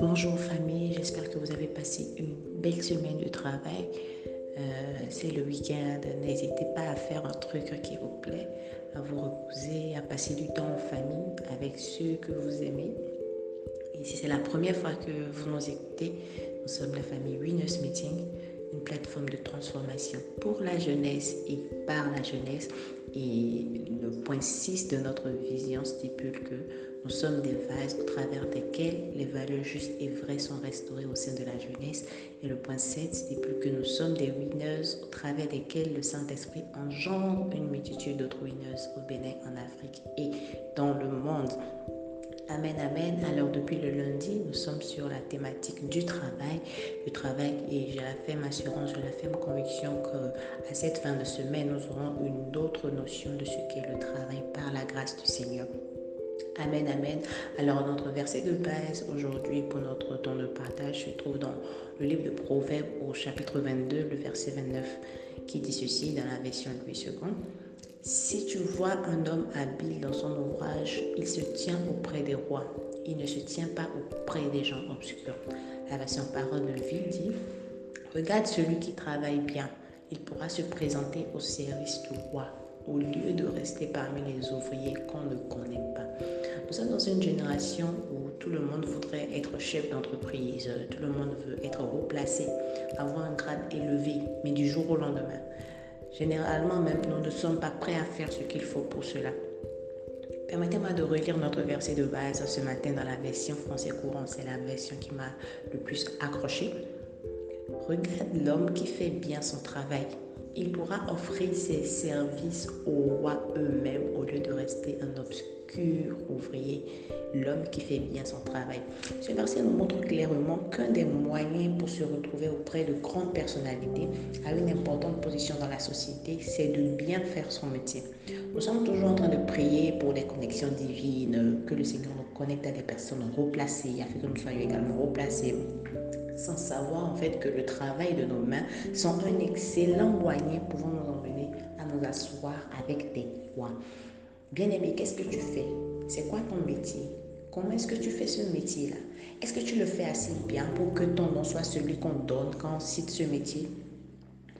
Bonjour famille, j'espère que vous avez passé une belle semaine de travail. Euh, c'est le week-end, n'hésitez pas à faire un truc qui vous plaît, à vous reposer, à passer du temps en famille avec ceux que vous aimez. Et si c'est la première fois que vous nous écoutez, nous sommes la famille Winners Meeting, une plateforme de transformation pour la jeunesse et par la jeunesse. Et le point 6 de notre vision stipule que nous sommes des vases au travers desquels les valeurs justes et vraies sont restaurées au sein de la jeunesse. Et le point 7 stipule que nous sommes des winners au travers desquels le Saint-Esprit engendre une multitude d'autres winners au Bénin, en Afrique et dans le monde. Amen, amen. Alors depuis le lundi, nous sommes sur la thématique du travail. Le travail, et j'ai la ferme assurance, j'ai la ferme conviction qu'à cette fin de semaine, nous aurons une autre notion de ce qu'est le travail par la grâce du Seigneur. Amen, amen. Alors notre verset de base aujourd'hui pour notre temps de partage se trouve dans le livre de Proverbes au chapitre 22, le verset 29, qui dit ceci dans la version Louis II. Si tu vois un homme habile dans son ouvrage, il se tient auprès des rois. Il ne se tient pas auprès des gens obscurs. La version parole de vie dit Regarde celui qui travaille bien. Il pourra se présenter au service du roi au lieu de rester parmi les ouvriers qu'on ne connaît pas. Nous sommes dans une génération où tout le monde voudrait être chef d'entreprise, tout le monde veut être haut placé, avoir un grade élevé, mais du jour au lendemain. Généralement, même, nous ne sommes pas prêts à faire ce qu'il faut pour cela. Permettez-moi de relire notre verset de base ce matin dans la version français courant. C'est la version qui m'a le plus accroché. Regarde l'homme qui fait bien son travail. Il pourra offrir ses services aux rois eux-mêmes au lieu de rester un obscur ouvrier, l'homme qui fait bien son travail. Ce verset nous montre clairement qu'un des moyens pour se retrouver auprès de grandes personnalités à une importante position dans la société, c'est de bien faire son métier. Nous sommes toujours en train de prier pour des connexions divines, que le Seigneur nous connecte à des personnes replacées, afin que nous soyons également replacés sans savoir en fait que le travail de nos mains sont un excellent moyen pour nous emmener à nous asseoir avec des rois. Bien-aimé, qu'est-ce que tu fais? C'est quoi ton métier? Comment est-ce que tu fais ce métier-là? Est-ce que tu le fais assez bien pour que ton nom soit celui qu'on donne quand on cite ce métier?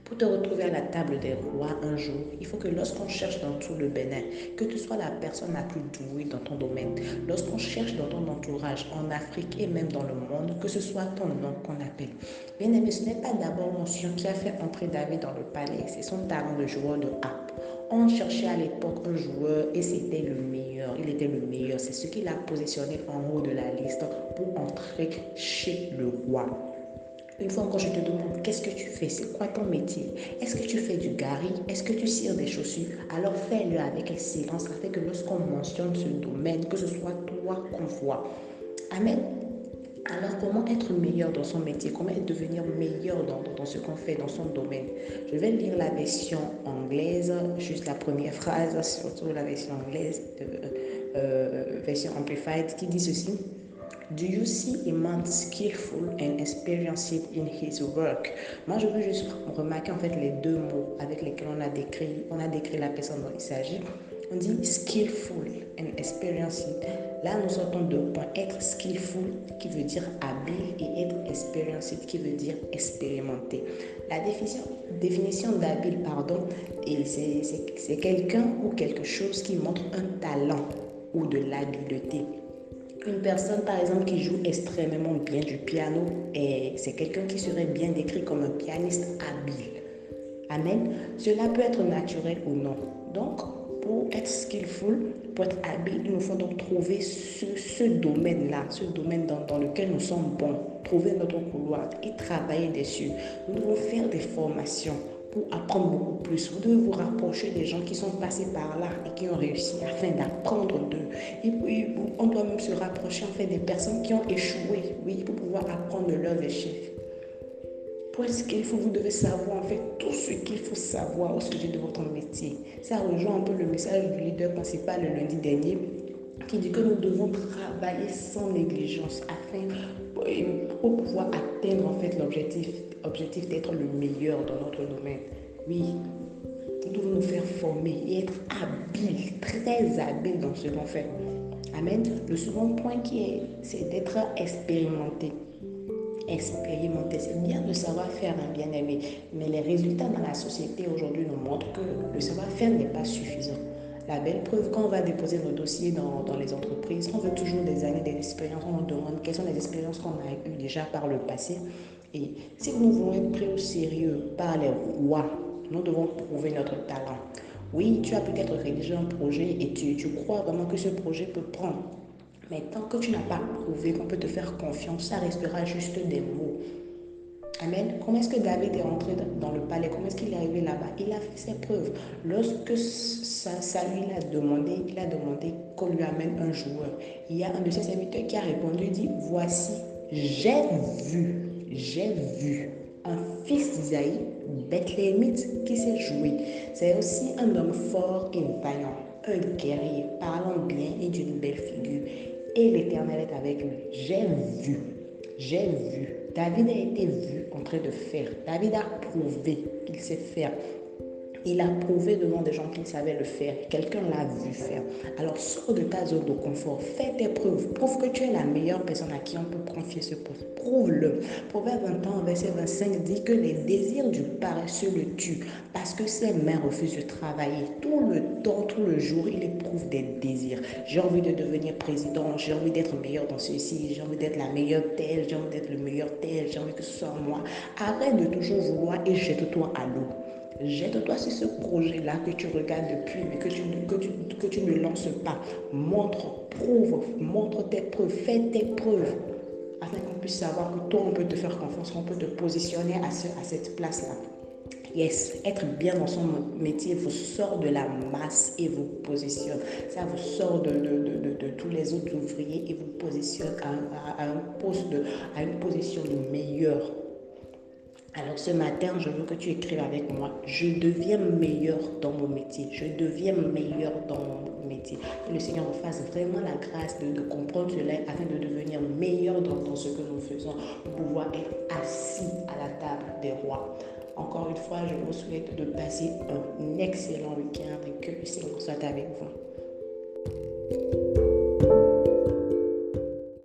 Pour te retrouver à la table des rois un jour, il faut que lorsqu'on cherche dans tout le Bénin, que tu sois la personne la plus douée dans ton domaine, lorsqu'on cherche dans ton entourage, en Afrique et même dans le monde, que ce soit ton nom qu'on appelle. Bien aimé, ce n'est pas d'abord mon qui a fait entrer David dans le palais, c'est son talent de joueur de harpe. On cherchait à l'époque un joueur et c'était le meilleur. Il était le meilleur. C'est ce qu'il a positionné en haut de la liste pour entrer chez le roi. Une fois encore, je te demande, qu'est-ce que tu fais? C'est quoi ton métier? Est-ce que tu fais du gari? Est-ce que tu cires des chaussures? Alors fais-le avec excellence afin que lorsqu'on mentionne ce domaine, que ce soit toi qu'on voit. Amen. Alors, comment être meilleur dans son métier? Comment devenir meilleur dans, dans ce qu'on fait dans son domaine? Je vais lire la version anglaise, juste la première phrase, surtout la version anglaise, euh, euh, version amplified, qui dit ceci. Do you see a man skillful and experienced in his work? Moi, je veux juste remarquer en fait les deux mots avec lesquels on a décrit, on a décrit la personne dont il s'agit. On dit skillful and experienced. Là, nous sortons de points. Être skillful qui veut dire habile et être experienced qui veut dire expérimenté. La définition, définition d'habile, pardon, c'est quelqu'un ou quelque chose qui montre un talent ou de l'habileté. Une personne, par exemple, qui joue extrêmement bien du piano, c'est quelqu'un qui serait bien décrit comme un pianiste habile. Amen. Cela peut être naturel ou non. Donc, pour être skillful, pour être habile, il nous faut donc trouver ce, domaine-là, ce domaine dans, lequel nous sommes bons, trouver notre couloir et travailler dessus. Nous devons faire des formations apprendre beaucoup plus. Vous devez vous rapprocher des gens qui sont passés par là et qui ont réussi afin d'apprendre d'eux. Et puis, on doit même se rapprocher en fait des personnes qui ont échoué, oui, pour pouvoir apprendre de leurs échecs. Pour ce qu'il faut, vous devez savoir en fait tout ce qu'il faut savoir au sujet de votre métier. Ça rejoint un peu le message du leader principal le lundi dernier qui dit que nous devons travailler sans négligence afin pour pouvoir atteindre en fait l'objectif objectif d'être le meilleur dans notre domaine. Oui, Nous devons nous faire former et être habiles, très habiles dans ce qu'on fait. Amen. Le second point qui est, c'est d'être expérimenté. Expérimenter, c'est bien de savoir faire un bien-aimé, mais les résultats dans la société aujourd'hui nous montrent que le savoir-faire n'est pas suffisant. La belle preuve, quand on va déposer nos dossiers dans, les entreprises, on veut toujours des années d'expérience, on nous demande quelles sont les expériences qu'on a eues déjà par le passé. Et si nous voulons être pris au sérieux par les rois, nous devons prouver notre talent. Oui, tu as peut-être rédigé un projet et tu crois vraiment que ce projet peut prendre. Mais tant que tu n'as pas prouvé qu'on peut te faire confiance, ça restera juste des mots. Amen. Comment est-ce que David est entré dans le palais? Comment est-ce qu'il est arrivé là-bas? Il a fait ses preuves. Lorsque ça, lui a demandé, il a demandé qu'on lui amène un joueur. Il y a un de ses serviteurs qui a répondu, il dit, voici, j'ai vu, j'ai vu un fils d'Isaïe, Bethléemite, qui s'est joué. C'est aussi un homme fort et vaillant, un guerrier, parlant bien et d'une belle figure. Et l'Éternel est avec lui. J'ai vu, j'ai vu. David a été vu en train de faire. David a prouvé qu'il sait faire. Il a prouvé devant des gens qu'il savait le faire. Quelqu'un l'a vu faire. Alors sors de ta zone de confort. Fais tes preuves. Prouve que tu es la meilleure personne à qui on peut confier ce poste. Prouve-le. Proverbe 20 ans, verset 25 dit que les désirs du paresseux le tuent parce que ses mains refusent de travailler. Tout le temps, tout le jour, il éprouve des désirs. J'ai envie de devenir président. J'ai envie d'être meilleur dans ceci. J'ai envie d'être la meilleure telle. J'ai envie d'être le meilleur tel. J'ai envie que ce soit moi. Arrête de toujours vouloir et jette-toi à l'eau. Jette-toi sur ce projet-là que tu regardes depuis, mais que tu, que, tu, ne lances pas. Montre, prouve, montre tes preuves, fais tes preuves, afin qu'on puisse savoir que toi, on peut te faire confiance, qu'on peut te positionner à, à cette place-là. Yes, être bien dans son métier vous sort de la masse et vous positionne. Ça vous sort de, de, tous les autres ouvriers et vous positionne à, un poste de, à une position de meilleur alors ce matin, je veux que tu écrives avec moi. Je deviens meilleur dans mon métier. Je deviens meilleur dans mon métier. Que le Seigneur nous fasse vraiment la grâce de, comprendre cela afin de devenir meilleur dans, dans, ce que nous faisons, pour pouvoir être assis à la table des rois. Encore une fois, je vous souhaite de passer un excellent week-end et que le Seigneur soit avec vous.